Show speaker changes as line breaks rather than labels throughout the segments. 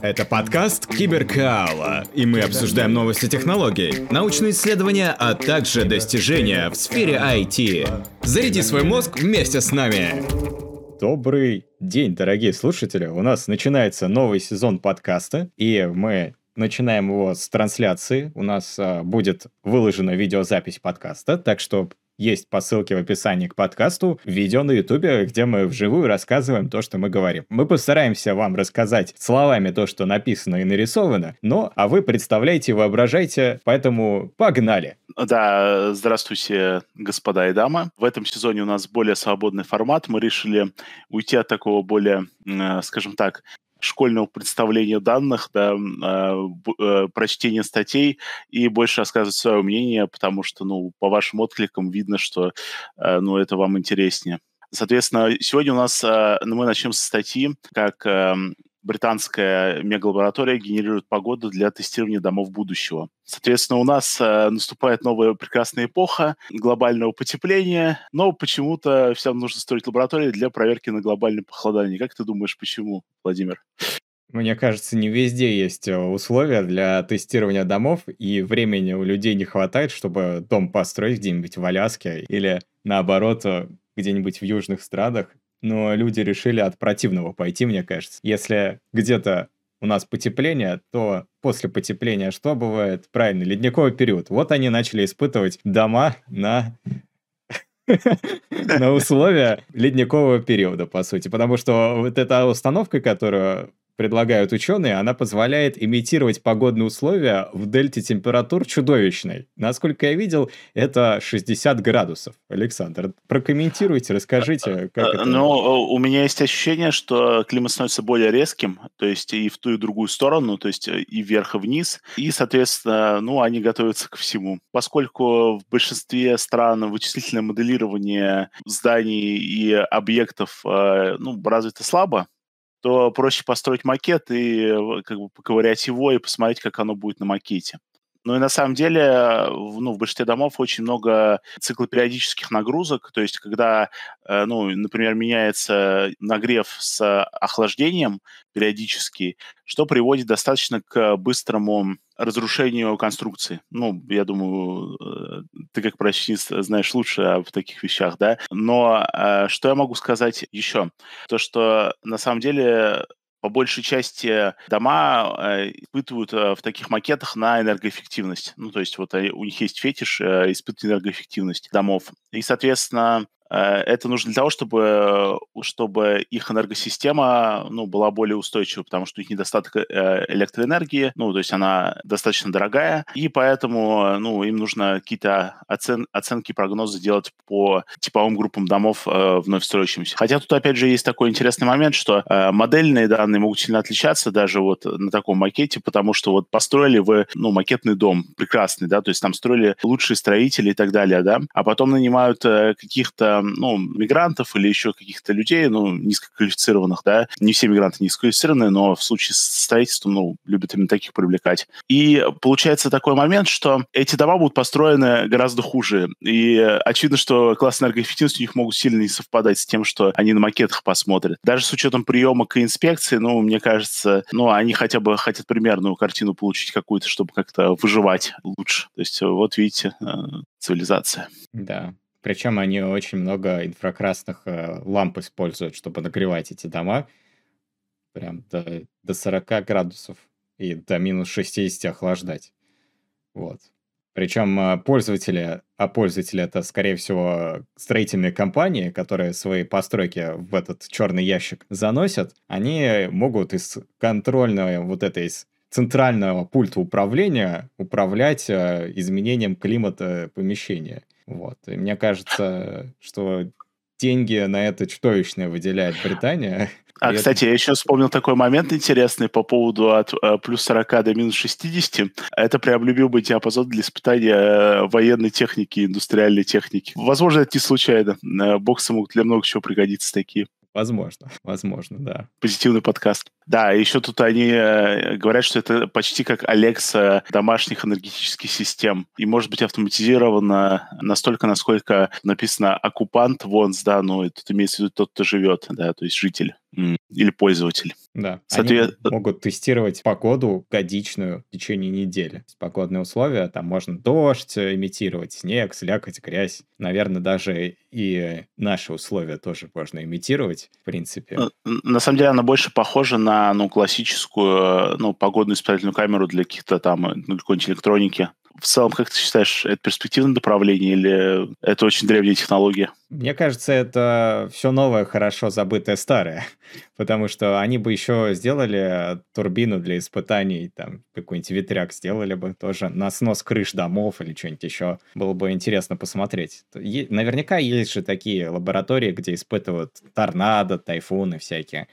Это подкаст Киберкаала, и мы обсуждаем новости технологий, научные исследования, а также достижения в сфере IT. Заряди свой мозг вместе с нами.
Добрый день, дорогие слушатели. У нас начинается новый сезон подкаста, и мы начинаем его с трансляции. У нас а, будет выложена видеозапись подкаста, так что есть по ссылке в описании к подкасту видео на ютубе, где мы вживую рассказываем то, что мы говорим. Мы постараемся вам рассказать словами то, что написано и нарисовано, но а вы представляете воображайте, поэтому погнали!
Да, здравствуйте, господа и дамы. В этом сезоне у нас более свободный формат. Мы решили уйти от такого более, скажем так, школьного представления данных, да, э, э, прочтения статей и больше рассказывать свое мнение, потому что, ну, по вашим откликам видно, что, э, ну, это вам интереснее. Соответственно, сегодня у нас ну, мы начнем со статьи, как эм, британская мегалаборатория генерирует погоду для тестирования домов будущего. Соответственно, у нас э, наступает новая прекрасная эпоха глобального потепления, но почему-то всем нужно строить лаборатории для проверки на глобальное похолодание. Как ты думаешь, почему, Владимир?
Мне кажется, не везде есть э, условия для тестирования домов, и времени у людей не хватает, чтобы дом построить где-нибудь в Аляске или, наоборот, э, где-нибудь в южных странах но люди решили от противного пойти, мне кажется. Если где-то у нас потепление, то после потепления что бывает? Правильно, ледниковый период. Вот они начали испытывать дома на на условия ледникового периода, по сути. Потому что вот эта установка, которую предлагают ученые, она позволяет имитировать погодные условия в дельте температур чудовищной. Насколько я видел, это 60 градусов. Александр, прокомментируйте, расскажите, как это...
Ну, у меня есть ощущение, что климат становится более резким, то есть и в ту, и в другую сторону, то есть и вверх, и вниз, и, соответственно, ну, они готовятся ко всему. Поскольку в большинстве стран вычислительное моделирование зданий и объектов э, ну, развито слабо, то проще построить макет и э, как бы поковырять его и посмотреть, как оно будет на макете. Ну и на самом деле ну, в большинстве домов очень много циклопериодических нагрузок, то есть когда, э, ну, например, меняется нагрев с охлаждением периодически, что приводит достаточно к быстрому разрушению конструкции. Ну, я думаю, э, ты как прочнист знаешь лучше в таких вещах, да. Но э, что я могу сказать еще? То, что на самом деле по большей части дома э, испытывают в таких макетах на энергоэффективность. Ну, то есть вот у них есть фетиш испытывать энергоэффективность домов. И, соответственно, это нужно для того, чтобы, чтобы их энергосистема ну, была более устойчивой, потому что у них недостаток э, электроэнергии, ну, то есть она достаточно дорогая, и поэтому ну, им нужно какие-то оцен, оценки, прогнозы делать по типовым группам домов э, вновь строящимся. Хотя тут, опять же, есть такой интересный момент, что э, модельные данные могут сильно отличаться даже вот на таком макете, потому что вот построили вы, ну, макетный дом прекрасный, да, то есть там строили лучшие строители и так далее, да, а потом нанимают э, каких-то ну, мигрантов или еще каких-то людей, ну, низкоквалифицированных, да. Не все мигранты низкоквалифицированные, но в случае с строительством, ну, любят именно таких привлекать. И получается такой момент, что эти дома будут построены гораздо хуже. И очевидно, что класс энергоэффективности у них могут сильно не совпадать с тем, что они на макетах посмотрят. Даже с учетом приемок и инспекции, ну, мне кажется, ну, они хотя бы хотят примерную картину получить какую-то, чтобы как-то выживать лучше. То есть вот видите, э, цивилизация.
Да, причем они очень много инфракрасных э, ламп используют, чтобы нагревать эти дома. Прям до, до 40 градусов и до минус 60 охлаждать. Вот. Причем э, пользователи, а пользователи это, скорее всего, строительные компании, которые свои постройки в этот черный ящик заносят, они могут из контрольного вот этой из центрального пульта управления управлять э, изменением климата помещения. Вот. И мне кажется, что деньги на это чудовищное выделяет Британия.
А, и кстати, это... я еще вспомнил такой момент интересный по поводу от э, плюс 40 до минус 60. Это прям любимый диапазон для испытания э, военной техники, индустриальной техники. Возможно, это не случайно. Э, боксы могут для много чего пригодиться такие.
Возможно, возможно, да.
Позитивный подкаст. Да, еще тут они э, говорят, что это почти как Alexa домашних энергетических систем. И может быть автоматизировано настолько, насколько написано оккупант вонс, да, ну, тут имеется в виду тот, кто живет, да, то есть житель или пользователь.
Да, Соответ... они могут тестировать погоду годичную в течение недели. Погодные условия, там можно дождь имитировать, снег, слякоть, грязь. Наверное, даже и наши условия тоже можно имитировать, в принципе.
Э, на самом деле она больше похожа на ну, классическую э, ну, погодную испытательную камеру для каких-то там, э, ну, какой-нибудь электроники в целом, как ты считаешь, это перспективное направление или это очень древняя технология?
Мне кажется, это все новое, хорошо забытое старое, потому что они бы еще сделали турбину для испытаний, там какой-нибудь ветряк сделали бы тоже на снос крыш домов или что-нибудь еще. Было бы интересно посмотреть. Наверняка есть же такие лаборатории, где испытывают торнадо, тайфуны всякие.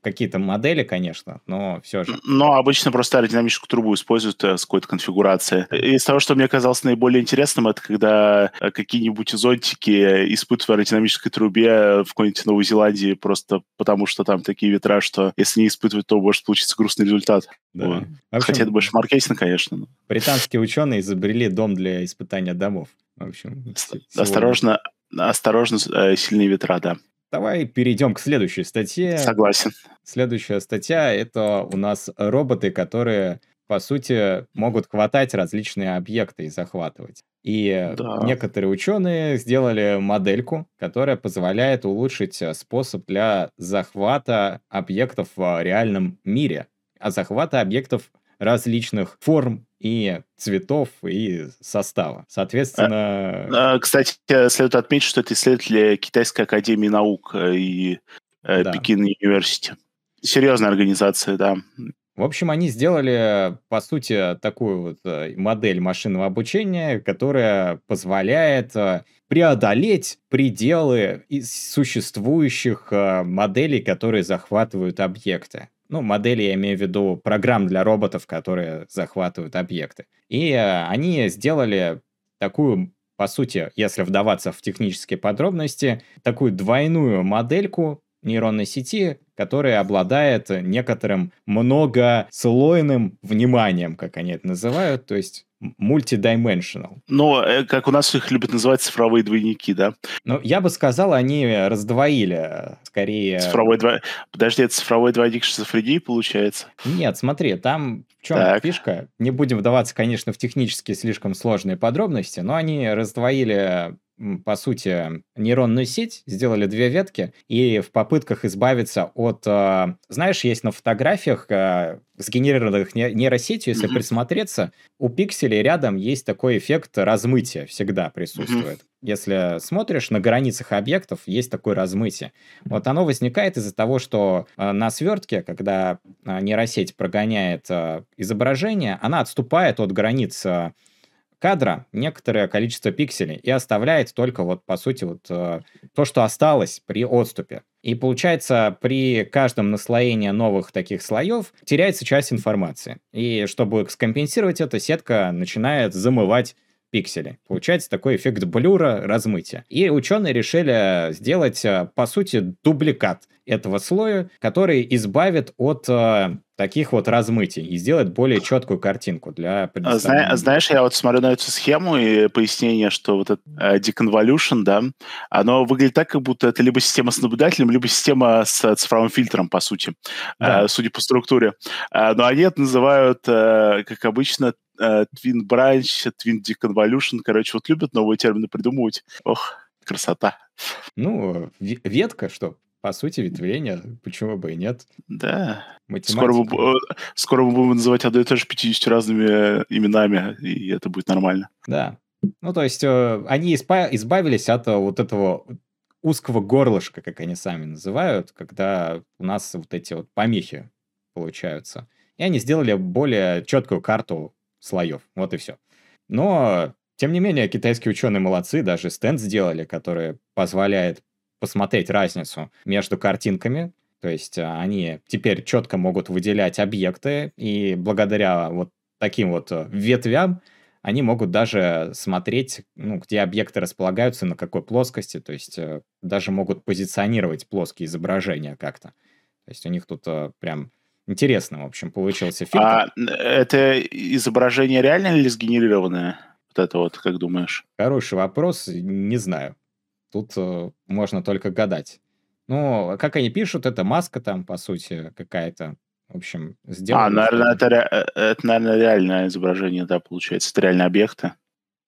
Какие-то модели, конечно, но все же.
Но обычно просто аэродинамическую трубу используют э, с какой-то конфигурацией. Из того, что мне казалось наиболее интересным, это когда э, какие-нибудь зонтики испытывают испытывают в аэродинамической трубе в какой-нибудь Новой Зеландии просто потому, что там такие ветра, что если не испытывать, то может получиться грустный результат. Да. Вот. общем, Хотя это больше маркетинг, конечно. Но...
Британские ученые изобрели дом для испытания домов. В общем,
осторожно, осторожно, э, сильные ветра, да.
Давай перейдем к следующей статье.
Согласен.
Следующая статья — это у нас роботы, которые по сути, могут хватать различные объекты и захватывать. И да. некоторые ученые сделали модельку, которая позволяет улучшить э, способ для захвата объектов в реальном мире, а захвата объектов различных форм и цветов и состава. Соответственно...
А, кстати, следует отметить, что это исследователи Китайской академии наук э, и э, да. Пекин университет. Серьезная организация, да.
В общем, они сделали, по сути, такую вот э, модель машинного обучения, которая позволяет э, преодолеть пределы из существующих э, моделей, которые захватывают объекты. Ну, модели я имею в виду программ для роботов, которые захватывают объекты. И они сделали такую по сути, если вдаваться в технические подробности, такую двойную модельку нейронной сети, которая обладает некоторым многослойным вниманием, как они это называют, то есть multidimensional.
Но, э, как у нас их любят называть цифровые двойники, да?
Ну, я бы сказал, они раздвоили, скорее...
Цифровой дво... Подожди, это цифровой двойник шизофрении получается?
Нет, смотри, там в чем так. фишка? Не будем вдаваться, конечно, в технически слишком сложные подробности, но они раздвоили по сути, нейронную сеть, сделали две ветки, и в попытках избавиться от... Э, знаешь, есть на фотографиях, э, сгенерированных нейросетью, если mm-hmm. присмотреться, у пикселей рядом есть такой эффект размытия, всегда присутствует. Mm-hmm. Если смотришь на границах объектов, есть такое размытие. Вот оно возникает из-за того, что э, на свертке, когда нейросеть прогоняет изображение, она отступает от границ кадра некоторое количество пикселей и оставляет только вот, по сути, вот э, то, что осталось при отступе. И получается, при каждом наслоении новых таких слоев теряется часть информации. И чтобы скомпенсировать это, сетка начинает замывать пиксели. Получается такой эффект блюра, размытия. И ученые решили сделать, э, по сути, дубликат этого слоя, который избавит от э, таких вот размытий и сделает более четкую картинку для
Зна- Знаешь, я вот смотрю на эту схему и пояснение, что вот это э, deconvolution, да, оно выглядит так, как будто это либо система с наблюдателем, либо система с цифровым фильтром, по сути, да. э, судя по структуре. Э, но они это называют, э, как обычно, э, Twin Branch, Twin Deconvolution. Короче, вот любят новые термины придумывать. Ох, красота.
Ну, ветка, что по сути, ветвление, почему бы и нет?
Да. Скоро мы, скоро мы будем называть одно и то же 50 разными именами, и это будет нормально.
Да. Ну, то есть э, они избавились от э, вот этого узкого горлышка, как они сами называют, когда у нас вот эти вот помехи получаются. И они сделали более четкую карту слоев. Вот и все. Но, тем не менее, китайские ученые молодцы, даже стенд сделали, который позволяет посмотреть разницу между картинками. То есть а, они теперь четко могут выделять объекты, и благодаря вот таким вот э, ветвям они могут даже смотреть, ну, где объекты располагаются, на какой плоскости, то есть э, даже могут позиционировать плоские изображения как-то. То есть у них тут э, прям интересно, в общем, получился фильтр.
А это изображение реально или сгенерированное? Вот это вот, как думаешь?
Хороший вопрос, не знаю. Тут э, можно только гадать. Ну, как они пишут, это маска там, по сути, какая-то. В общем, сделано.
А, наверное, это, э, это, наверное, реальное изображение, да, получается. Это реальные объекты.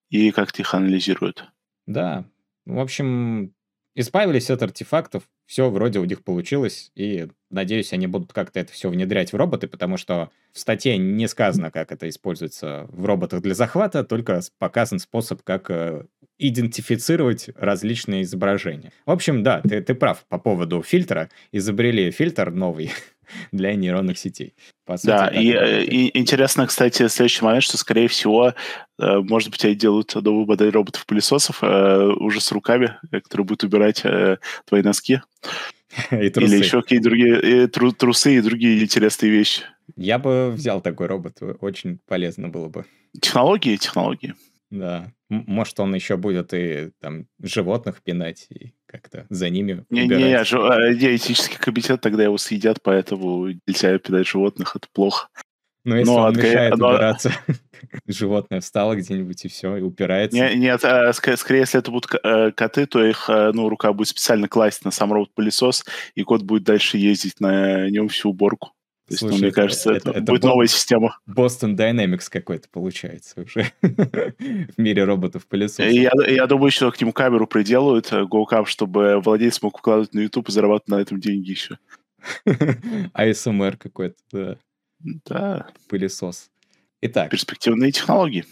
И как-то их анализируют.
Да. В общем, избавились от артефактов, все вроде у них получилось, и надеюсь, они будут как-то это все внедрять в роботы, потому что в статье не сказано, как это используется в роботах для захвата, только показан способ, как э, идентифицировать различные изображения. В общем, да, ты, ты прав по поводу фильтра. Изобрели фильтр новый, для нейронных сетей.
Сути, да, и, э, и интересно, кстати, следующий момент, что, скорее всего, э, может быть, они делают новую модель роботов-пылесосов э, уже с руками, которые будут убирать твои носки. И трусы. Или еще какие-то другие и тру, трусы и другие интересные вещи.
Я бы взял такой робот, очень полезно было бы.
Технологии, технологии.
Да. Может, он еще будет и там животных пинать и как-то за ними
не, убирать. Не, не, жив... этический комитет, тогда его съедят, поэтому нельзя пинать животных, это плохо.
Ну, если Но он мешает но... убираться, животное встало где-нибудь и все, и упирается.
Не, нет, а, скорее, если это будут э, коты, то их э, ну, рука будет специально класть на сам робот-пылесос, и кот будет дальше ездить на нем всю уборку. То есть, ну, Слушай, ну, мне кажется, это, это, это будет Бо- новая система.
Boston Dynamics какой-то получается уже в мире роботов-пылесосов.
Я, я думаю, что к нему камеру приделают, э, GoCam, чтобы владелец мог укладывать на YouTube и зарабатывать на этом деньги еще.
ASMR какой-то, да.
Да.
Пылесос. Итак.
Перспективные технологии.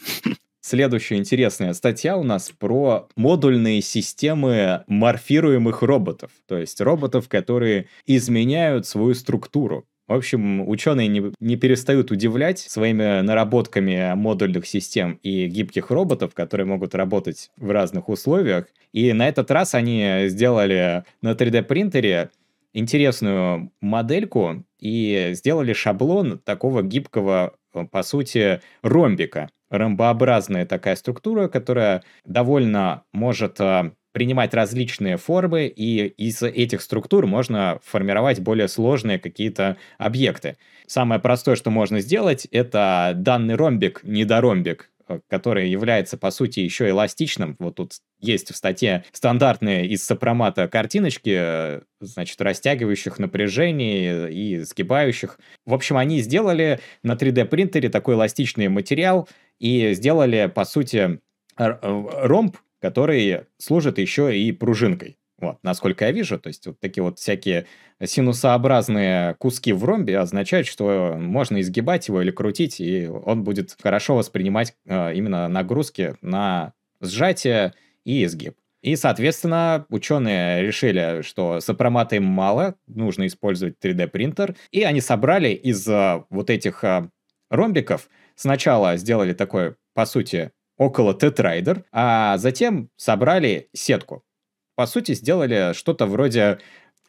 Следующая интересная статья у нас про модульные системы морфируемых роботов. То есть роботов, которые изменяют свою структуру. В общем, ученые не, не перестают удивлять своими наработками модульных систем и гибких роботов, которые могут работать в разных условиях. И на этот раз они сделали на 3D-принтере интересную модельку и сделали шаблон такого гибкого, по сути, ромбика. Ромбообразная такая структура, которая довольно может а, принимать различные формы, и из этих структур можно формировать более сложные какие-то объекты. Самое простое, что можно сделать, это данный ромбик, недоромбик, э, который является, по сути, еще эластичным. Вот тут есть в статье стандартные из сопромата картиночки, э, значит, растягивающих напряжение и сгибающих. В общем, они сделали на 3D-принтере такой эластичный материал и сделали, по сути, ромб, который служит еще и пружинкой. Вот, насколько я вижу, то есть вот такие вот всякие синусообразные куски в ромбе означают, что можно изгибать его или крутить, и он будет хорошо воспринимать э, именно нагрузки на сжатие и изгиб. И, соответственно, ученые решили, что сопромата им мало, нужно использовать 3D-принтер, и они собрали из э, вот этих э, ромбиков, сначала сделали такой, по сути, около тетрайдер, а затем собрали сетку. По сути, сделали что-то вроде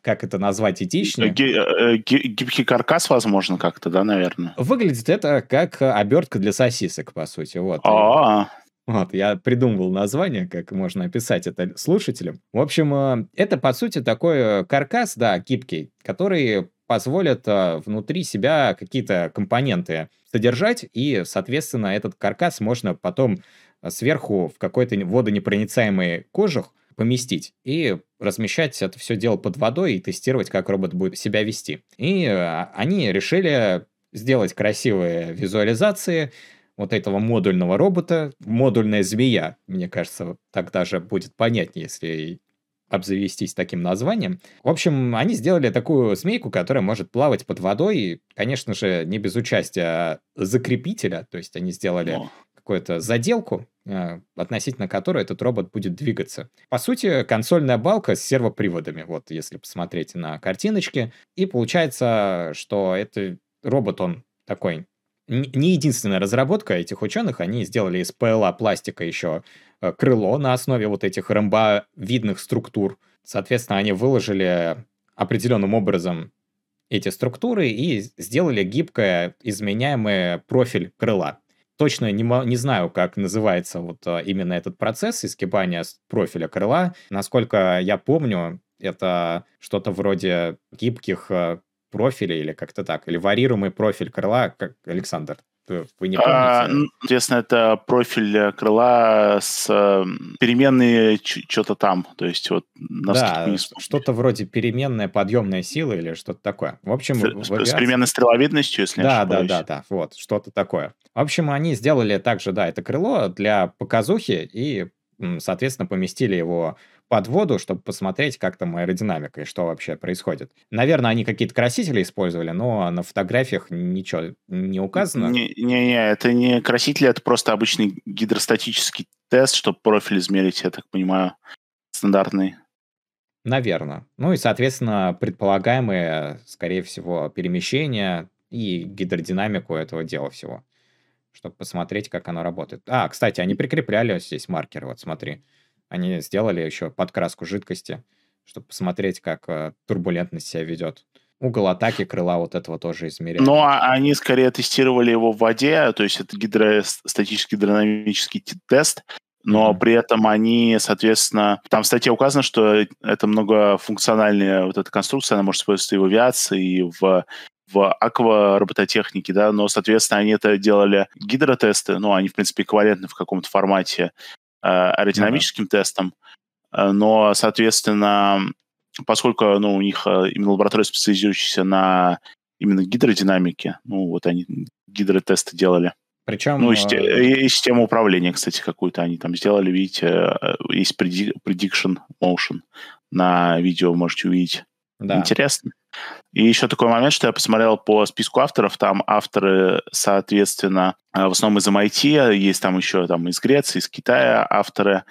как это назвать этичнее.
Э, гибкий каркас, возможно, как-то, да, наверное?
Выглядит это как обертка для сосисок, по сути. Вот. А-а-а. Вот, я придумывал название, как можно описать это слушателям. В общем, э, это, по сути, такой каркас, да, гибкий, который позволит э, внутри себя какие-то компоненты содержать, и, соответственно, этот каркас можно потом сверху в какой-то водонепроницаемый кожух поместить и размещать это все дело под водой и тестировать, как робот будет себя вести. И э, они решили сделать красивые визуализации вот этого модульного робота. Модульная змея, мне кажется, так даже будет понятнее, если обзавестись таким названием. В общем, они сделали такую змейку, которая может плавать под водой, и, конечно же, не без участия закрепителя, то есть они сделали какую-то заделку, э, относительно которой этот робот будет двигаться. По сути, консольная балка с сервоприводами, вот если посмотреть на картиночки. И получается, что это робот, он такой не единственная разработка этих ученых, они сделали из ПЛА пластика еще э, крыло на основе вот этих ромбовидных структур. Соответственно, они выложили определенным образом эти структуры и сделали гибкое изменяемый профиль крыла. Точно не, не знаю, как называется вот а, именно этот процесс изгибания профиля крыла. Насколько я помню, это что-то вроде гибких а, профиля или как-то так, или варьируемый профиль крыла, как Александр. Вы не
а, помните? А, соответственно, это профиль крыла с э, переменной что-то там, то есть вот
да, что-то вроде переменная подъемная сила или что-то такое. В общем,
с, авиации... с переменной стреловидностью, если
да, да, да, да, вот что-то такое. В общем, они сделали также, да, это крыло для показухи и, соответственно, поместили его под воду, чтобы посмотреть, как там аэродинамика и что вообще происходит. Наверное, они какие-то красители использовали, но на фотографиях ничего не указано.
Не-не, это не красители, это просто обычный гидростатический тест, чтобы профиль измерить, я так понимаю, стандартный.
Наверное. Ну и, соответственно, предполагаемые, скорее всего, перемещения и гидродинамику этого дела всего, чтобы посмотреть, как оно работает. А, кстати, они прикрепляли здесь маркер, вот смотри. Они сделали еще подкраску жидкости, чтобы посмотреть, как э, турбулентность себя ведет. Угол атаки крыла вот этого тоже измеряют.
Ну, а они скорее тестировали его в воде, то есть это гидростатический гидродинамический тест, но mm-hmm. при этом они, соответственно, там в статье указано, что это многофункциональная вот эта конструкция, она может использоваться и в авиации, и в в акваробототехнике, да, но, соответственно, они это делали гидротесты, ну, они, в принципе, эквивалентны в каком-то формате аэродинамическим mm-hmm. тестом, э, но, соответственно, поскольку ну, у них э, именно лаборатория, специализирующаяся на именно гидродинамике, ну, вот они гидротесты делали.
Причем...
Ну, и, и систему управления, кстати, какую-то они там сделали, видите, есть prediction motion на видео, можете увидеть. Да. Интересно. И еще такой момент, что я посмотрел по списку авторов, там авторы, соответственно, э, в основном из MIT, есть там еще там из Греции, из Китая авторы.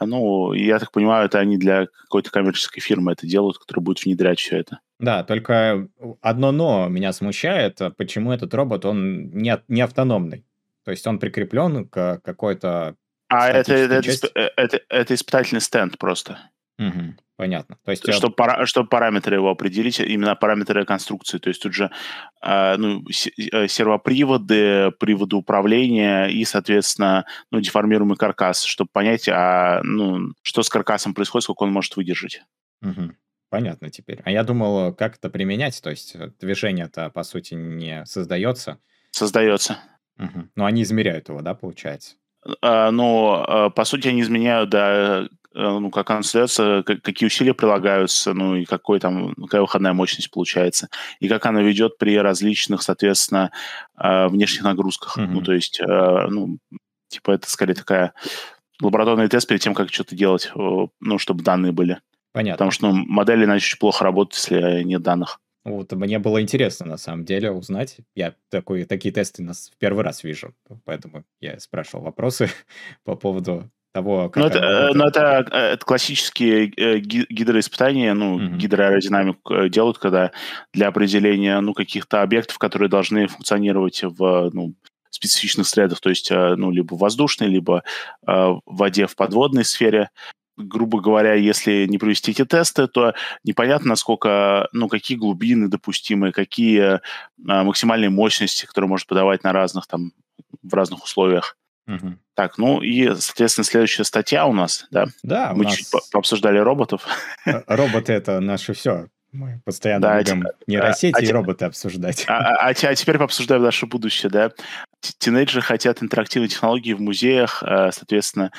Ну, я так понимаю, это они для какой-то коммерческой фирмы это делают, которая будет внедрять все это.
Да, только одно но меня смущает, а почему этот робот, он не, не автономный. То есть он прикреплен к какой-то...
А это, это, это, это, это испытательный стенд просто.
Угу, понятно.
То есть, чтобы, пара, чтобы параметры его определить, именно параметры конструкции. То есть тут же э, ну, э, сервоприводы, приводы управления и, соответственно, ну, деформируемый каркас, чтобы понять, а, ну, что с каркасом происходит, сколько он может выдержать.
Угу. Понятно теперь. А я думал, как это применять, то есть э, движение-то, по сути, не создается.
Создается.
Угу. Но они измеряют его, да, получается?
А, но, по сути, они изменяют, да, Э, ну, как она создается, какие усилия прилагаются, ну, и какой там, какая выходная мощность получается, и как она ведет при различных, соответственно, э, внешних нагрузках. Mm-hmm. Ну, то есть, э, ну, типа, это скорее такая лабораторный тест перед тем, как что-то делать, ну, чтобы данные были.
Понятно.
Потому что ну, модели иначе очень плохо работают, если нет данных.
Вот, мне было интересно, на самом деле, узнать. Я такой, такие тесты нас в первый раз вижу, поэтому я спрашивал вопросы по поводу того,
как... Ну, это, э, ну, это, э, это классические э, гидроиспытания, ну, mm-hmm. гидроаэродинамику делают, когда для определения, ну, каких-то объектов, которые должны функционировать в, ну, специфичных средах, то есть, ну, либо воздушной, либо в воде в подводной сфере, грубо говоря, если не провести эти тесты, то непонятно, насколько, ну, какие глубины допустимы, какие максимальные мощности, которые может подавать на разных там, в разных условиях. Угу. Так, ну и, соответственно, следующая статья у нас, да?
Да,
Мы нас... чуть пообсуждали роботов.
Роботы — это наше все. Мы постоянно да, будем а, нейросети а, и роботы обсуждать.
А, а, а, а теперь пообсуждаем наше будущее, да? Тинейджеры хотят интерактивной технологии в музеях, э, соответственно,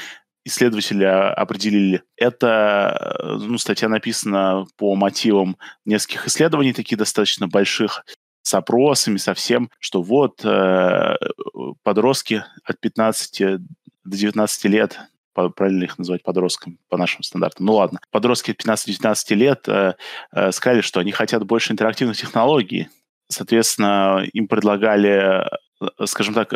исследователи определили. Это, э, ну, статья написана по мотивам нескольких исследований, таких достаточно больших, с опросами, со всем, что вот э, подростки от 15 до 19 лет, правильно их называть подростками по нашим стандартам, ну ладно, подростки от 15-19 лет э, э, сказали, что они хотят больше интерактивных технологий. Соответственно, им предлагали э, скажем так,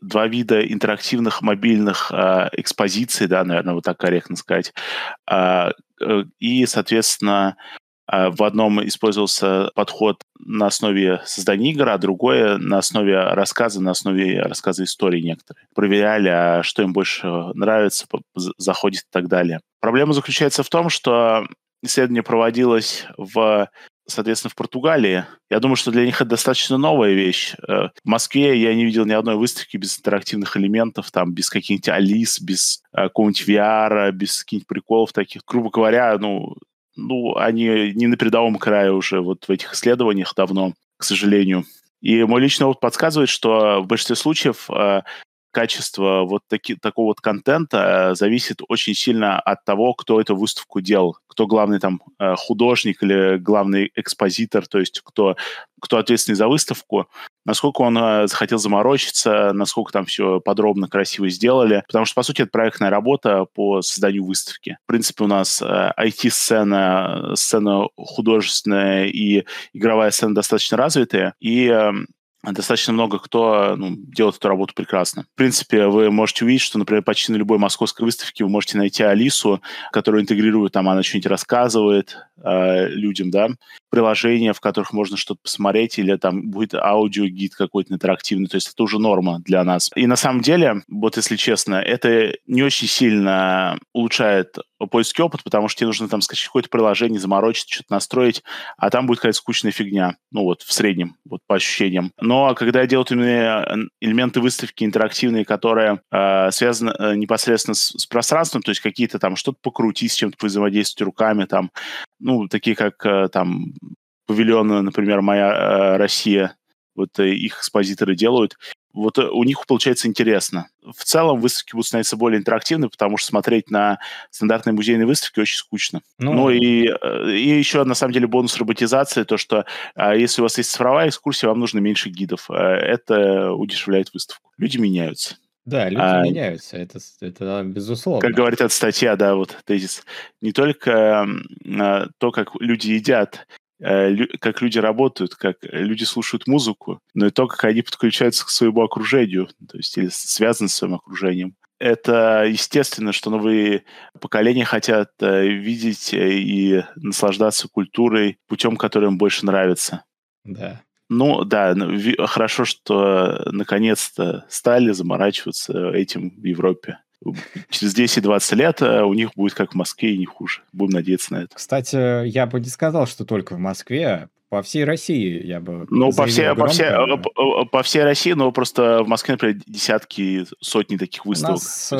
два вида интерактивных мобильных э, экспозиций, да, наверное, вот так корректно сказать. Э, э, и, соответственно, а, в одном использовался подход на основе создания игр, а другое на основе рассказа, на основе рассказа истории некоторые. Проверяли, а что им больше нравится, заходит и так далее. Проблема заключается в том, что исследование проводилось в соответственно, в Португалии. Я думаю, что для них это достаточно новая вещь. Э, в Москве я не видел ни одной выставки без интерактивных элементов, там, без каких-нибудь Алис, без э, какого-нибудь VR, без каких-нибудь приколов таких. Грубо говоря, ну, ну, они не на передовом крае уже вот в этих исследованиях давно, к сожалению. И мой личный опыт подсказывает, что в большинстве случаев э, качество вот таки, такого вот контента э, зависит очень сильно от того, кто эту выставку делал, кто главный там э, художник или главный экспозитор, то есть кто, кто ответственный за выставку, насколько он э, захотел заморочиться, насколько там все подробно, красиво сделали, потому что, по сути, это проектная работа по созданию выставки. В принципе, у нас IT-сцена, сцена художественная и игровая сцена достаточно развитые, и эм, достаточно много кто ну, делает эту работу прекрасно. В принципе, вы можете увидеть, что, например, почти на любой московской выставке вы можете найти Алису, которую интегрирует, там она что-нибудь рассказывает э, людям, да, приложения, в которых можно что-то посмотреть, или там будет аудиогид какой-то интерактивный, то есть это уже норма для нас. И на самом деле, вот если честно, это не очень сильно улучшает поиски опыт, потому что тебе нужно там скачать какое-то приложение, заморочить, что-то настроить, а там будет какая-то скучная фигня, ну вот в среднем, вот по ощущениям. Но когда делают именно элементы выставки интерактивные, которые э, связаны э, непосредственно с, с пространством, то есть какие-то там что-то покрутить, с чем-то взаимодействовать руками, там, ну, такие как э, там павильоны, например, «Моя э, Россия», вот э, их экспозиторы делают, вот э, у них получается интересно. В целом выставки будут становиться более интерактивны, потому что смотреть на стандартные музейные выставки очень скучно. Ну, ну и, э, и еще, на самом деле, бонус роботизации, то, что а, если у вас есть цифровая экскурсия, вам нужно меньше гидов. Э, это удешевляет выставку. Люди меняются.
Да, люди а, меняются, это, это безусловно.
Как говорит эта статья, да, вот тезис. Не только э, то, как люди едят, как люди работают, как люди слушают музыку, но и то, как они подключаются к своему окружению, то есть или связаны с своим окружением. Это естественно, что новые поколения хотят э, видеть э, и наслаждаться культурой путем, который им больше нравится.
Да.
Ну да, ну, хорошо, что наконец-то стали заморачиваться этим в Европе через 10-20 лет э, у них будет как в Москве и не хуже. Будем надеяться на это.
Кстати, я бы не сказал, что только в Москве. По всей России я бы
Ну, по всей, по, всей, э, по, э, по всей России, но просто в Москве, например, десятки, сотни таких выставок.
У нас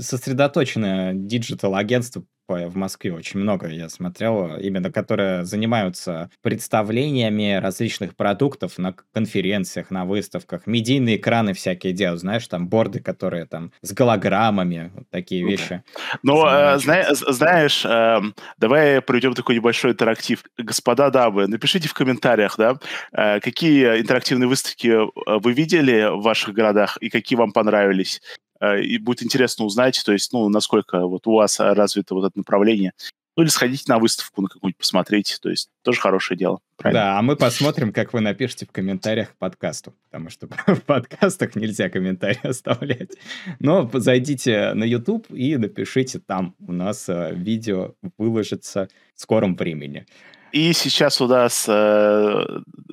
сосредоточено диджитал-агентство в Москве очень много я смотрел, именно которые занимаются представлениями различных продуктов на конференциях, на выставках, медийные экраны всякие делают, знаешь, там борды, которые там с голограммами, вот такие вещи.
Ну, э, зна- знаешь, э, давай проведем такой небольшой интерактив. Господа дамы, напишите в комментариях, да, э, какие интерактивные выставки э, вы видели в ваших городах и какие вам понравились. Э, и будет интересно узнать, то есть, ну, насколько вот у вас развито вот это направление. Ну, или сходить на выставку на какую-нибудь посмотреть, то есть тоже хорошее дело.
Правильно? Да, а мы посмотрим, как вы напишите в комментариях к подкасту, потому что в подкастах нельзя комментарии оставлять. Но зайдите на YouTube и напишите там. У нас э, видео выложится в скором времени.
И сейчас у нас э,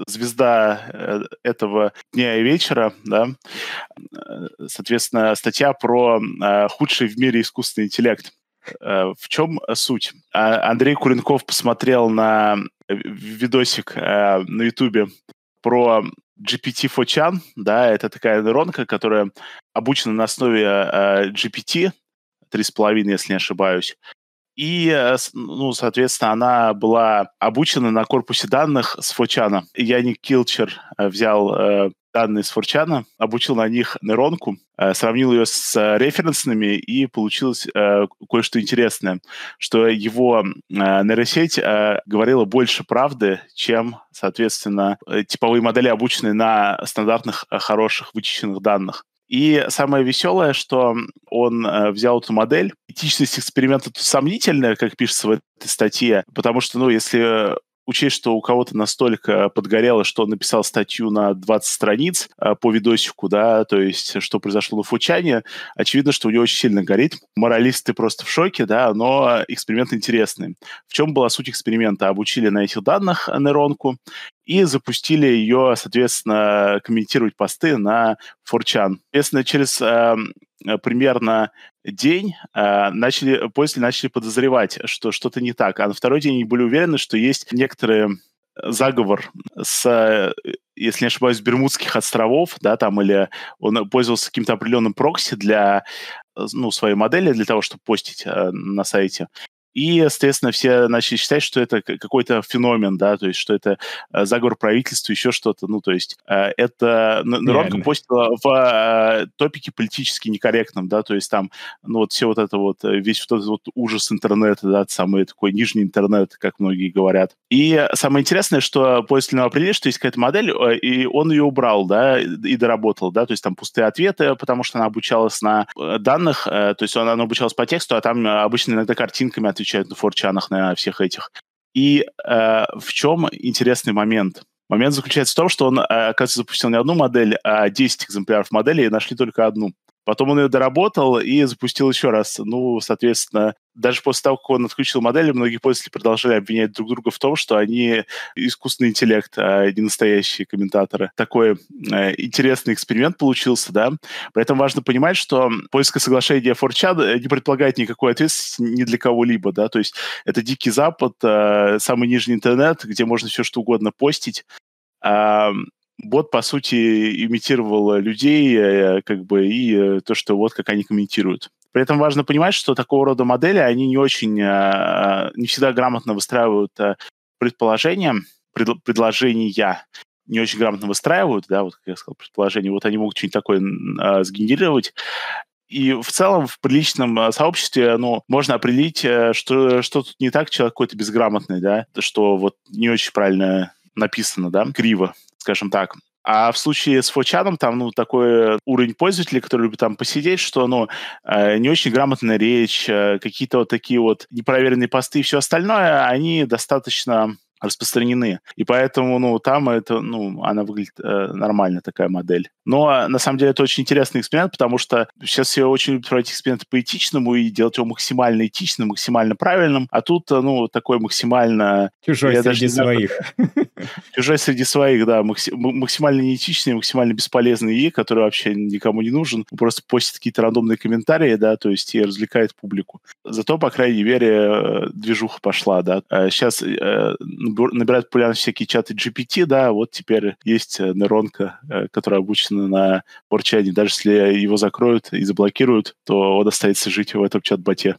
звезда э, этого дня и вечера, да, э, соответственно, статья про э, худший в мире искусственный интеллект. Э, в чем суть? А, Андрей Куренков посмотрел на видосик э, на Ютубе про GPT-4chan, да, это такая нейронка, которая обучена на основе э, GPT, 3,5, если не ошибаюсь, и, э, ну, соответственно, она была обучена на корпусе данных с Фочана. Яник Килчер э, взял э, данные с Форчана, обучил на них нейронку, сравнил ее с референсными, и получилось кое-что интересное, что его нейросеть говорила больше правды, чем, соответственно, типовые модели, обученные на стандартных хороших вычищенных данных. И самое веселое, что он э, взял эту модель. Этичность эксперимента тут сомнительная, как пишется в этой статье, потому что, ну, если учесть, что у кого-то настолько подгорело, что он написал статью на 20 страниц э, по видосику, да, то есть что произошло на Фучане, очевидно, что у него очень сильно горит. Моралисты просто в шоке, да, но эксперимент интересный. В чем была суть эксперимента? Обучили на этих данных нейронку и запустили ее, соответственно, комментировать посты на 4chan. Соответственно, через э, примерно день э, начали, пользователи начали подозревать, что что-то не так, а на второй день они были уверены, что есть некоторые заговор с, если не ошибаюсь, Бермудских островов, да, там, или он пользовался каким-то определенным прокси для ну, своей модели, для того, чтобы постить э, на сайте. И, соответственно, все начали считать, что это какой-то феномен, да, то есть что это э, заговор правительства, еще что-то. Ну, то есть э, это Нейронка постила в э, топике политически некорректном, да, то есть там, ну, вот все вот это вот, весь вот этот вот ужас интернета, да, самый такой нижний интернет, как многие говорят. И самое интересное, что после определили, что есть какая-то модель, и он ее убрал, да, и доработал, да, то есть там пустые ответы, потому что она обучалась на данных, то есть она, она обучалась по тексту, а там обычно иногда картинками отвечает отвечают на форчанах, на всех этих. И э, в чем интересный момент? Момент заключается в том, что он, э, оказывается, запустил не одну модель, а 10 экземпляров модели, и нашли только одну. Потом он ее доработал и запустил еще раз. Ну, соответственно, даже после того, как он отключил модели, многие пользователи продолжали обвинять друг друга в том, что они искусственный интеллект, а не настоящие комментаторы. Такой э, интересный эксперимент получился, да. При этом важно понимать, что поиск соглашения 4 не предполагает никакой ответственности ни для кого-либо, да, то есть это дикий запад, э, самый нижний интернет, где можно все что угодно постить, бот, по сути, имитировал людей, э, как бы, и э, то, что вот как они комментируют. При этом важно понимать, что такого рода модели, они не очень, э, не всегда грамотно выстраивают предположения, пред, предложения, не очень грамотно выстраивают, да, вот как я сказал, предположения, вот они могут что-нибудь такое сгенерировать, и в целом в приличном сообществе ну, можно определить, что, что тут не так, человек какой-то безграмотный, да, что вот не очень правильно написано, да, криво скажем так. А в случае с Фочаном там, ну, такой уровень пользователей, который любит там посидеть, что, ну, э, не очень грамотная речь, э, какие-то вот такие вот непроверенные посты и все остальное, они достаточно распространены. И поэтому, ну, там это, ну, она выглядит э, нормально, такая модель. Но, на самом деле, это очень интересный эксперимент, потому что сейчас все очень любят проводить эксперименты по этичному и делать его максимально этичным, максимально правильным, а тут, э, ну, такой максимально...
Чужой среди своих.
Чужой среди своих, да, максимально неэтичный, максимально бесполезный и, который вообще никому не нужен, просто постит какие-то рандомные комментарии, да, то есть и развлекает публику. Зато, по крайней мере, э, движуха пошла, да. Сейчас э, набирают популярность всякие чаты GPT, да, вот теперь есть э, нейронка, э, которая обучена на порчане. Даже если его закроют и заблокируют, то он останется жить в этом чат-боте.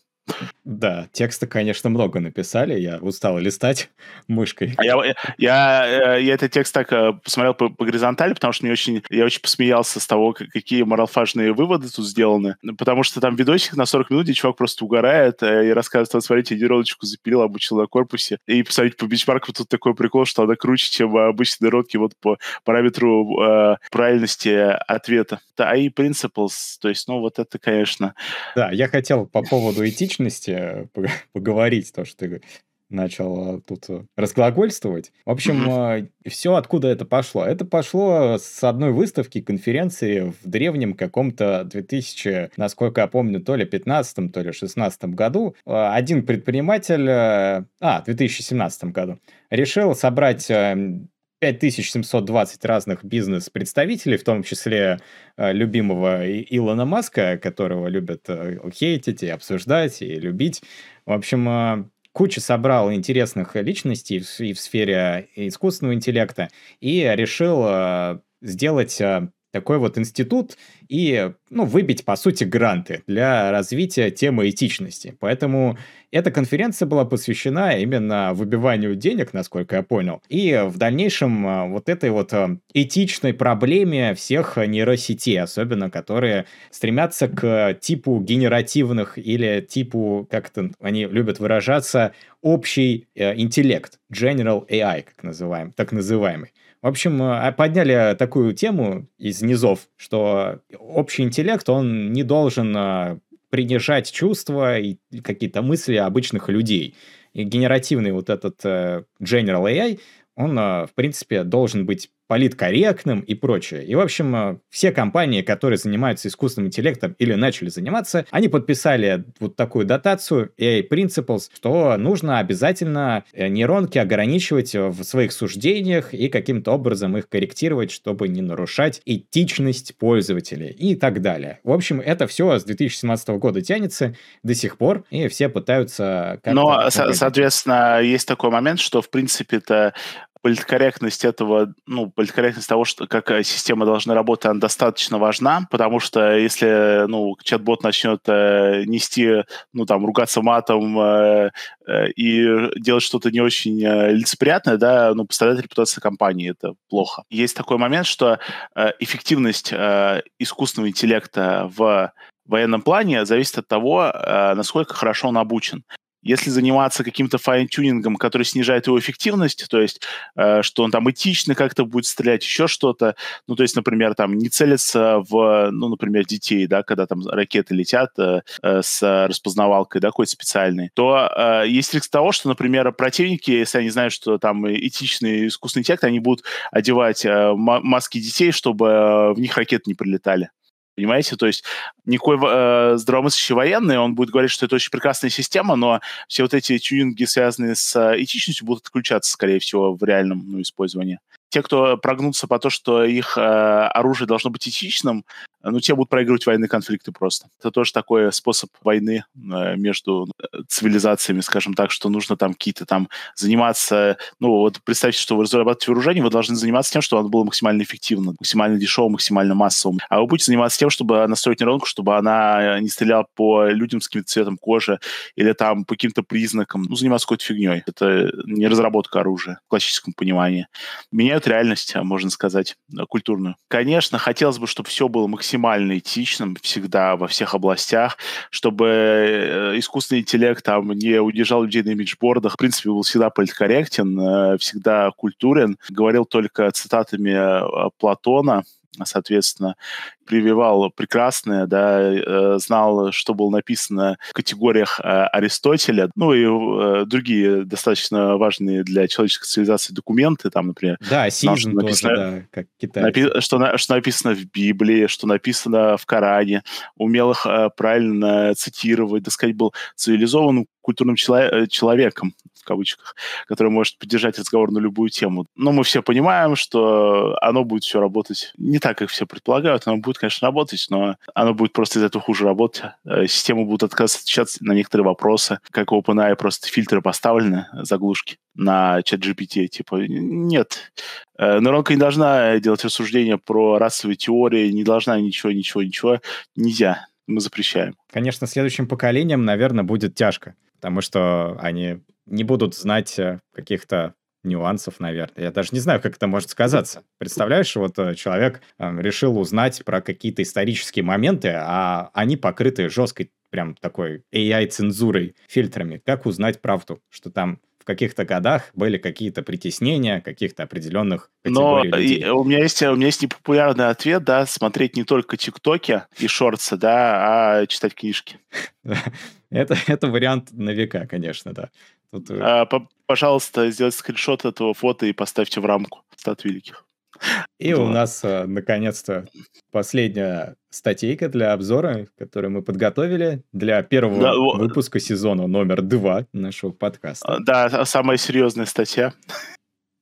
Да, текста, конечно, много написали, я устал листать мышкой.
А я, я, я этот текст так э, посмотрел по, по горизонтали, потому что мне очень, я очень посмеялся с того, какие моралфажные выводы тут сделаны, потому что там видосик на 40 минут, где чувак просто угорает э, и рассказывает, вот смотрите, нейроночку запилил, обучил на корпусе, и посмотрите по бенчмарку, тут такой прикол, что она круче, чем обычные нейронки вот по параметру э, правильности ответа. Да, и principles, то есть, ну, вот это, конечно...
Да, я хотел по поводу этичности Э, поговорить, то, что ты начал э, тут э, разглагольствовать. В общем, mm все откуда это пошло? Это пошло с одной выставки, конференции в древнем каком-то 2000, насколько я помню, то ли 15 то ли 16 году. Один предприниматель, а, в 2017 году, решил собрать 5720 разных бизнес-представителей, в том числе э, любимого Илона Маска, которого любят э, хейтить и обсуждать, и любить. В общем, э, куча собрал интересных личностей и в сфере искусственного интеллекта и решил сделать такой вот институт и, ну, выбить, по сути, гранты для развития темы этичности. Поэтому эта конференция была посвящена именно выбиванию денег, насколько я понял, и в дальнейшем а, вот этой вот а, этичной проблеме всех нейросетей, особенно которые стремятся к типу генеративных или типу, как это они любят выражаться, общий э, интеллект, General AI, как называем, так называемый. В общем, э, подняли такую тему из низов, что общий интеллект, он не должен э, принижать чувства и какие-то мысли обычных людей. И генеративный вот этот э, General AI, он, в принципе, должен быть политкорректным и прочее. И, в общем, э, все компании, которые занимаются искусственным интеллектом или начали заниматься, они подписали вот такую дотацию AI Principles, что нужно обязательно э, нейронки ограничивать в своих суждениях и каким-то образом их корректировать, чтобы не нарушать этичность пользователей и так далее. В общем, это все с 2017 года тянется до сих пор, и все пытаются...
Но, со- соответственно, есть такой момент, что, в принципе-то, политкорректность этого, ну, политкорректность того, что как э, система должна работать, она достаточно важна, потому что если, ну, чат-бот начнет э, нести, ну, там, ругаться матом э, э, и делать что-то не очень э, лицеприятное, да, ну, пострадает репутация компании, это плохо. Есть такой момент, что э, эффективность э, искусственного интеллекта в военном плане зависит от того, э, насколько хорошо он обучен. Если заниматься каким-то файн-тюнингом, который снижает его эффективность, то есть, э, что он там этично как-то будет стрелять, еще что-то, ну, то есть, например, там не целиться в, ну, например, детей, да, когда там ракеты летят э, э, с распознавалкой, да, какой-то специальной, то э, есть риск того, что, например, противники, если они знают, что там этичный искусственный интеллект, они будут одевать э, маски детей, чтобы э, в них ракеты не прилетали. Понимаете? То есть никакой э, здравомыслящий военный, он будет говорить, что это очень прекрасная система, но все вот эти тюнинги, связанные с э, этичностью, будут отключаться, скорее всего, в реальном ну, использовании те, кто прогнутся по то, что их э, оружие должно быть этичным, ну, те будут проигрывать военные конфликты просто. Это тоже такой способ войны э, между э, цивилизациями, скажем так, что нужно там какие-то там заниматься... Ну, вот представьте, что вы разрабатываете вооружение, вы должны заниматься тем, чтобы оно было максимально эффективным, максимально дешевым, максимально массовым. А вы будете заниматься тем, чтобы настроить нейронку, чтобы она не стреляла по людям с каким-то цветом кожи или там по каким-то признакам. Ну, заниматься какой-то фигней. Это не разработка оружия в классическом понимании. Меня меняют реальность, а, можно сказать, э, культурную. Конечно, хотелось бы, чтобы все было максимально этичным всегда во всех областях, чтобы э, искусственный интеллект там не удержал людей на имиджбордах, в принципе, был всегда политкорректен, э, всегда культурен, говорил только цитатами Платона, соответственно, прививал прекрасное, да, э, знал, что было написано в категориях э, Аристотеля, ну и э, другие достаточно важные для человеческой цивилизации документы, там, например...
Да, Сизм тоже, написано, да, как Китай.
Напи- что, что написано в Библии, что написано в Коране, умел их правильно цитировать, так сказать, был цивилизованным культурным чело- человеком, в кавычках, который может поддержать разговор на любую тему. Но мы все понимаем, что оно будет все работать не так, как все предполагают, оно будет будет, конечно, работать, но оно будет просто из этого хуже работать. Э, системы будут отказываться отвечать на некоторые вопросы, как у OpenAI просто фильтры поставлены, заглушки на чат GPT. Типа, нет, э, нейронка не должна делать рассуждения про расовые теории, не должна ничего, ничего, ничего. Нельзя. Мы запрещаем.
Конечно, следующим поколением, наверное, будет тяжко, потому что они не будут знать э, каких-то нюансов, наверное. Я даже не знаю, как это может сказаться. Представляешь, вот э, человек э, решил узнать про какие-то исторические моменты, а они покрыты жесткой прям такой AI-цензурой, фильтрами. Как узнать правду, что там в каких-то годах были какие-то притеснения каких-то определенных категорий Но людей.
у меня есть у меня есть непопулярный ответ, да, смотреть не только ТикТоки и шорты, да, а читать книжки.
это, это вариант на века, конечно, да.
Тут... Э, а, пожалуйста, сделайте скриншот этого фото и поставьте в рамку стат великих.
И вот. у нас, а, наконец-то, последняя статейка для обзора, которую мы подготовили для первого да, выпуска сезона номер два нашего подкаста. А,
да, самая серьезная статья.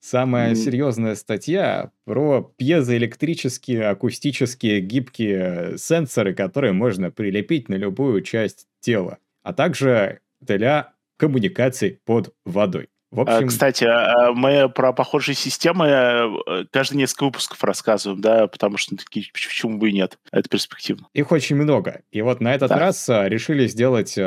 Самая mm. серьезная статья про пьезоэлектрические, акустические, гибкие сенсоры, которые можно прилепить на любую часть тела, а также для коммуникаций под водой.
В общем... Кстати, а, мы про похожие системы э, каждые несколько выпусков рассказываем, да, потому что такие, почему бы и нет, это перспективно.
Их очень много. И вот на этот да. раз решили сделать,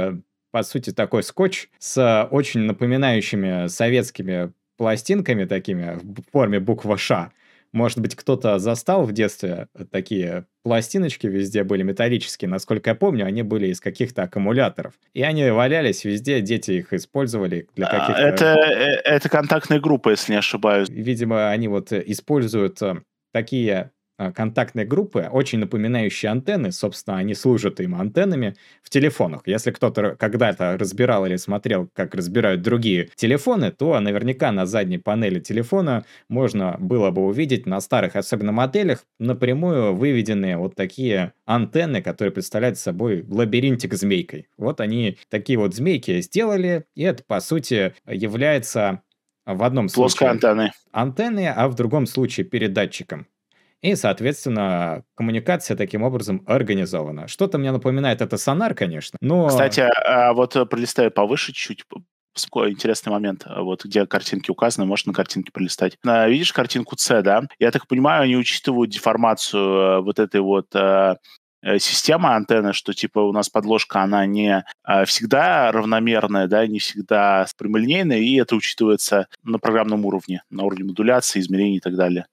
по сути, такой скотч с очень напоминающими советскими пластинками такими в форме буква «Ш», может быть, кто-то застал в детстве такие пластиночки везде были металлические, насколько я помню, они были из каких-то аккумуляторов. И они валялись везде, дети их использовали для а, каких-то...
Это, э, это контактная группа, если не ошибаюсь.
Видимо, они вот используют э, такие а, контактные группы, очень напоминающие антенны, собственно, они служат им антеннами в телефонах. Если кто-то когда-то разбирал или смотрел, как разбирают другие телефоны, то наверняка на задней панели телефона можно было бы увидеть на старых, особенно моделях, напрямую выведенные вот такие антенны, которые представляют собой лабиринтик змейкой. Вот они такие вот змейки сделали, и это, по сути, является в одном
случае
антенны. антенны, а в другом случае передатчиком. И, соответственно, коммуникация таким образом организована. Что-то мне напоминает это сонар, конечно, но...
Кстати, а вот пролистаю повыше чуть такой интересный момент, вот где картинки указаны, можно на картинке пролистать. Видишь картинку C, да? Я так понимаю, они учитывают деформацию вот этой вот Э, система антенны, что типа у нас подложка, она не а, всегда равномерная, да, не всегда прямолинейная, и это учитывается на программном уровне, на уровне модуляции, измерений и так далее.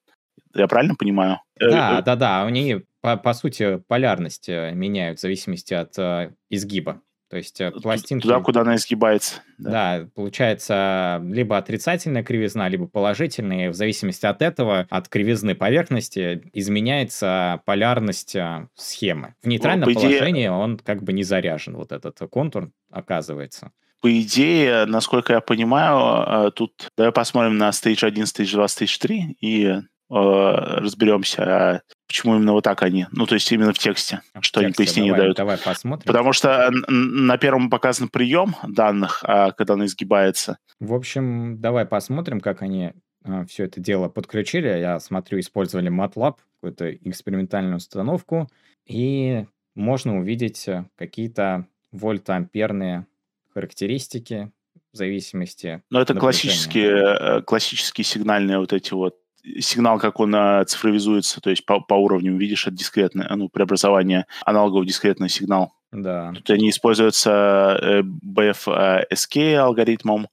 Я правильно понимаю?
Э, да, э, да, да. Они, по, по сути, полярность меняют в зависимости от э, изгиба. То есть э, пластинки...
Туда, куда она изгибается.
Да. да, получается либо отрицательная кривизна, либо положительная. В зависимости от этого, от кривизны поверхности, изменяется полярность э, схемы. В нейтральном ну, положении идее... он как бы не заряжен, вот этот контур оказывается.
По идее, насколько я понимаю, э, тут давай посмотрим на Stage 1, Stage 2, Stage 3 и Э, разберемся, а почему именно вот так они, ну, то есть именно в тексте, что тексте, они пояснение
давай,
дают.
Давай посмотрим.
Потому что на первом показан прием данных, а когда она изгибается.
В общем, давай посмотрим, как они а, все это дело подключили. Я смотрю, использовали MATLAB, какую-то экспериментальную установку, и можно увидеть э, какие-то вольтамперные характеристики в зависимости.
Но это классические, э, классические сигнальные вот эти вот сигнал, как он а, цифровизуется, то есть по, по уровням, видишь, это дискретное, ну, преобразование аналогов дискретный сигнал.
Да.
Тут они используются э, BFSK алгоритмом,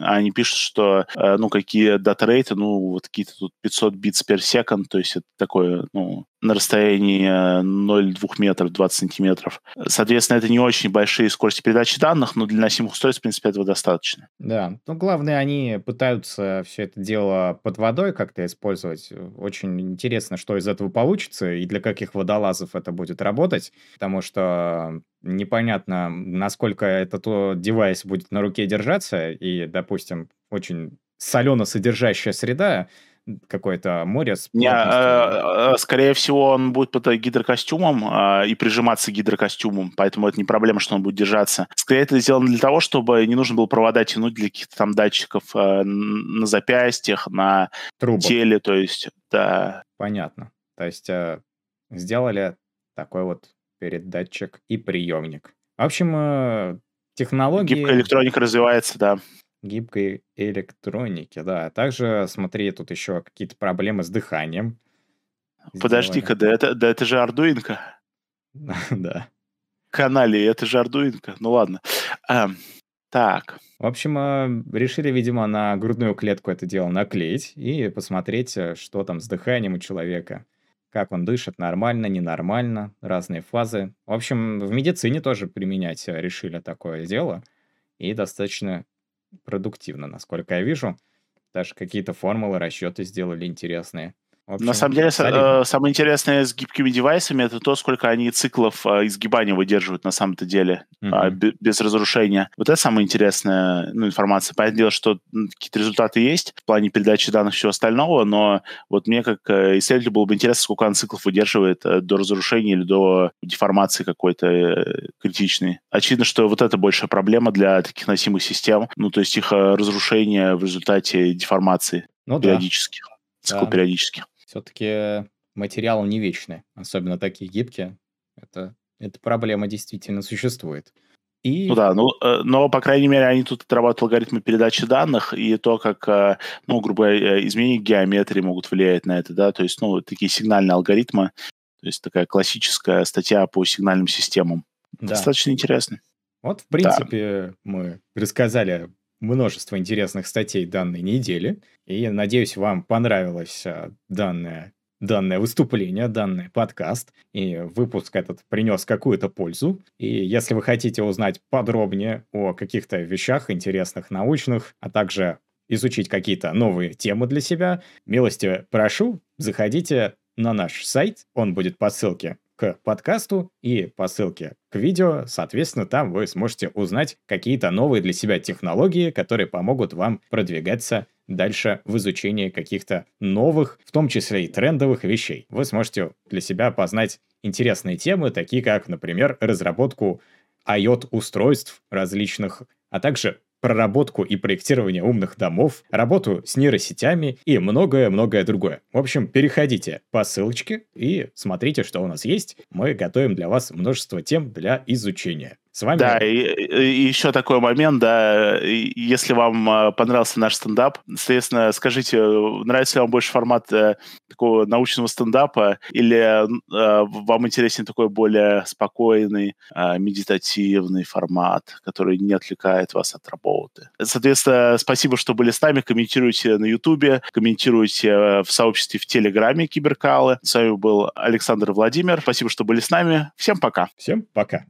они пишут, что, э, ну, какие дата-рейты, ну, вот какие-то тут 500 битс per second, то есть это такое, ну, на расстоянии 0,2 метров, 20 сантиметров. Соответственно, это не очень большие скорости передачи данных, но для носимых устройств, в принципе, этого достаточно.
Да, ну, главное, они пытаются все это дело под водой как-то использовать. Очень интересно, что из этого получится и для каких водолазов это будет работать, потому что непонятно, насколько этот девайс будет на руке держаться, и, допустим, очень солено содержащая среда, какое-то море с
Не, э, э, скорее всего, он будет под гидрокостюмом э, и прижиматься гидрокостюмом, поэтому это не проблема, что он будет держаться. Скорее, это сделано для того, чтобы не нужно было провода тянуть для каких-то там датчиков э, на запястьях, на Трубах. теле, то есть, да.
Понятно. То есть э, сделали такой вот передатчик и приемник. В общем, э, технологии...
Гибкая электроника развивается, да
гибкой электроники, да. Также, смотри, тут еще какие-то проблемы с дыханием.
Подожди-ка, да это, да это же Ардуинка.
да.
Канали, это же Ардуинка. Ну ладно. А, так.
В общем, а, решили, видимо, на грудную клетку это дело наклеить и посмотреть, э, что там с дыханием у человека. Как он дышит, нормально, ненормально, разные фазы. В общем, в медицине тоже применять э, решили такое дело. И достаточно продуктивно, насколько я вижу. Даже какие-то формулы, расчеты сделали интересные.
Общем, На самом деле, э, самое интересное с гибкими девайсами это то, сколько они циклов э, изгибания выдерживают на самом-то деле mm-hmm. без разрушения. Вот это самая интересная ну, информация. Понятное дело, что какие-то результаты есть в плане передачи данных и всего остального, но вот мне как э, исследователю было бы интересно, сколько он циклов выдерживает до разрушения или до деформации какой-то критичной. Очевидно, что вот это большая проблема для таких носимых систем, ну то есть их разрушение в результате деформации ну, периодических, да. цикл да. периодических
все-таки материалы не вечны, особенно такие гибкие. Это, эта проблема действительно существует.
И... Ну да, ну, э, но, по крайней мере, они тут отрабатывают алгоритмы передачи данных и то, как, э, ну, грубо говоря, э, изменения геометрии могут влиять на это, да, то есть, ну, такие сигнальные алгоритмы, то есть такая классическая статья по сигнальным системам. Да. Достаточно интересно.
Вот, в принципе, да. мы рассказали множество интересных статей данной недели. И надеюсь, вам понравилось а, данное, данное выступление, данный подкаст. И выпуск этот принес какую-то пользу. И если вы хотите узнать подробнее о каких-то вещах интересных, научных, а также изучить какие-то новые темы для себя, милости прошу, заходите на наш сайт, он будет по ссылке подкасту и по ссылке к видео. Соответственно, там вы сможете узнать какие-то новые для себя технологии, которые помогут вам продвигаться дальше в изучении каких-то новых, в том числе и трендовых вещей. Вы сможете для себя познать интересные темы, такие как, например, разработку IoT-устройств различных, а также проработку и проектирование умных домов, работу с нейросетями и многое-многое другое. В общем, переходите по ссылочке и смотрите, что у нас есть. Мы готовим для вас множество тем для изучения. С вами...
Да, и, и еще такой момент, да, если вам э, понравился наш стендап, соответственно, скажите, нравится ли вам больше формат э, такого научного стендапа или э, вам интересен такой более спокойный, э, медитативный формат, который не отвлекает вас от работы. Соответственно, спасибо, что были с нами, комментируйте на Ютубе, комментируйте э, в сообществе в Телеграме Киберкалы. С вами был Александр Владимир. Спасибо, что были с нами. Всем пока.
Всем пока.